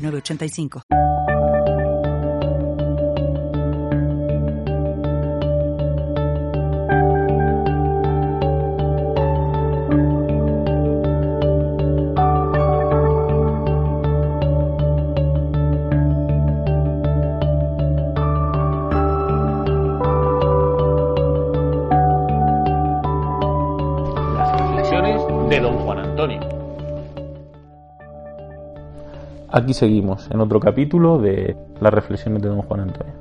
985. Las reflexiones de don Juan Antonio. Aquí seguimos en otro capítulo de las reflexiones de don Juan Antonio.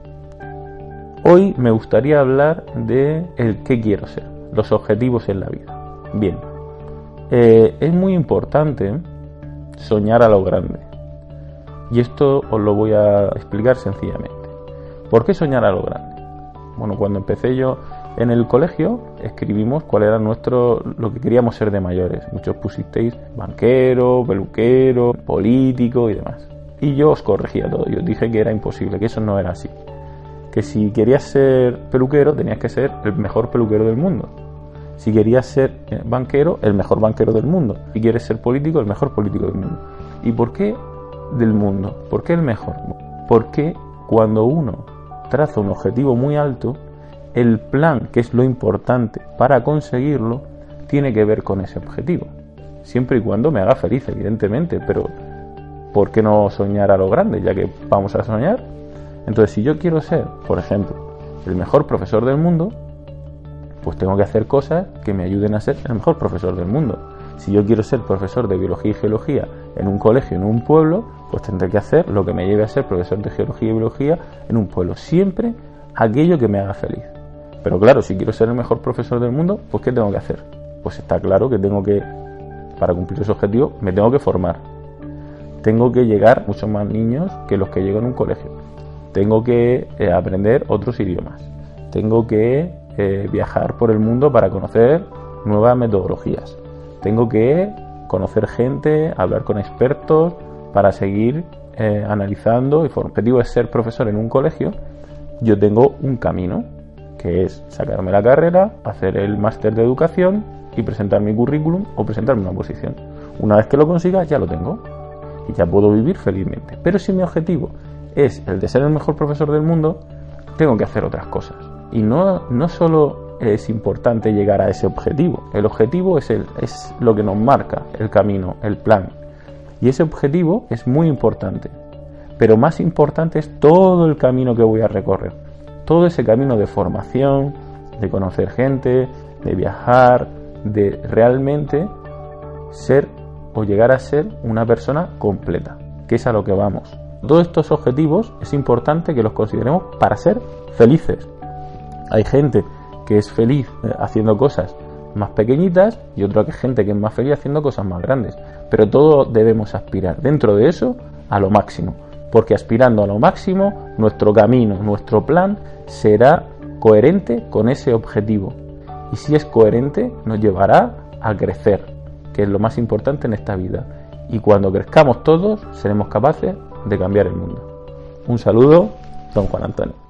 Hoy me gustaría hablar de el qué quiero ser, los objetivos en la vida. Bien, eh, es muy importante soñar a lo grande. Y esto os lo voy a explicar sencillamente. ¿Por qué soñar a lo grande? Bueno, cuando empecé yo en el colegio escribimos cuál era nuestro lo que queríamos ser de mayores. Muchos pusisteis banquero, peluquero, político y demás. Y yo os corregía todo. Yo dije que era imposible, que eso no era así. Que si querías ser peluquero tenías que ser el mejor peluquero del mundo. Si querías ser banquero, el mejor banquero del mundo. Si quieres ser político, el mejor político del mundo. ¿Y por qué del mundo? ¿Por qué el mejor? Porque cuando uno traza un objetivo muy alto, el plan, que es lo importante para conseguirlo, tiene que ver con ese objetivo. Siempre y cuando me haga feliz, evidentemente, pero ¿por qué no soñar a lo grande, ya que vamos a soñar? Entonces, si yo quiero ser, por ejemplo, el mejor profesor del mundo, pues tengo que hacer cosas que me ayuden a ser el mejor profesor del mundo. Si yo quiero ser profesor de biología y geología en un colegio, en un pueblo, pues tendré que hacer lo que me lleve a ser profesor de geología y biología en un pueblo. Siempre aquello que me haga feliz. Pero claro, si quiero ser el mejor profesor del mundo, pues ¿qué tengo que hacer? Pues está claro que tengo que, para cumplir ese objetivo, me tengo que formar. Tengo que llegar muchos más niños que los que llego en un colegio. Tengo que eh, aprender otros idiomas. Tengo que eh, viajar por el mundo para conocer nuevas metodologías. Tengo que conocer gente, hablar con expertos para seguir eh, analizando. Y el objetivo es ser profesor en un colegio. Yo tengo un camino que es sacarme la carrera, hacer el máster de educación y presentar mi currículum o presentarme una posición. Una vez que lo consiga, ya lo tengo y ya puedo vivir felizmente. Pero si mi objetivo es el de ser el mejor profesor del mundo, tengo que hacer otras cosas. Y no, no solo es importante llegar a ese objetivo, el objetivo es, el, es lo que nos marca el camino, el plan. Y ese objetivo es muy importante. Pero más importante es todo el camino que voy a recorrer todo ese camino de formación, de conocer gente, de viajar, de realmente ser o llegar a ser una persona completa, que es a lo que vamos. Todos estos objetivos es importante que los consideremos para ser felices. Hay gente que es feliz eh, haciendo cosas más pequeñitas y otra gente que es más feliz haciendo cosas más grandes. Pero todos debemos aspirar dentro de eso a lo máximo porque aspirando a lo máximo, nuestro camino, nuestro plan será coherente con ese objetivo. Y si es coherente, nos llevará a crecer, que es lo más importante en esta vida. Y cuando crezcamos todos, seremos capaces de cambiar el mundo. Un saludo, don Juan Antonio.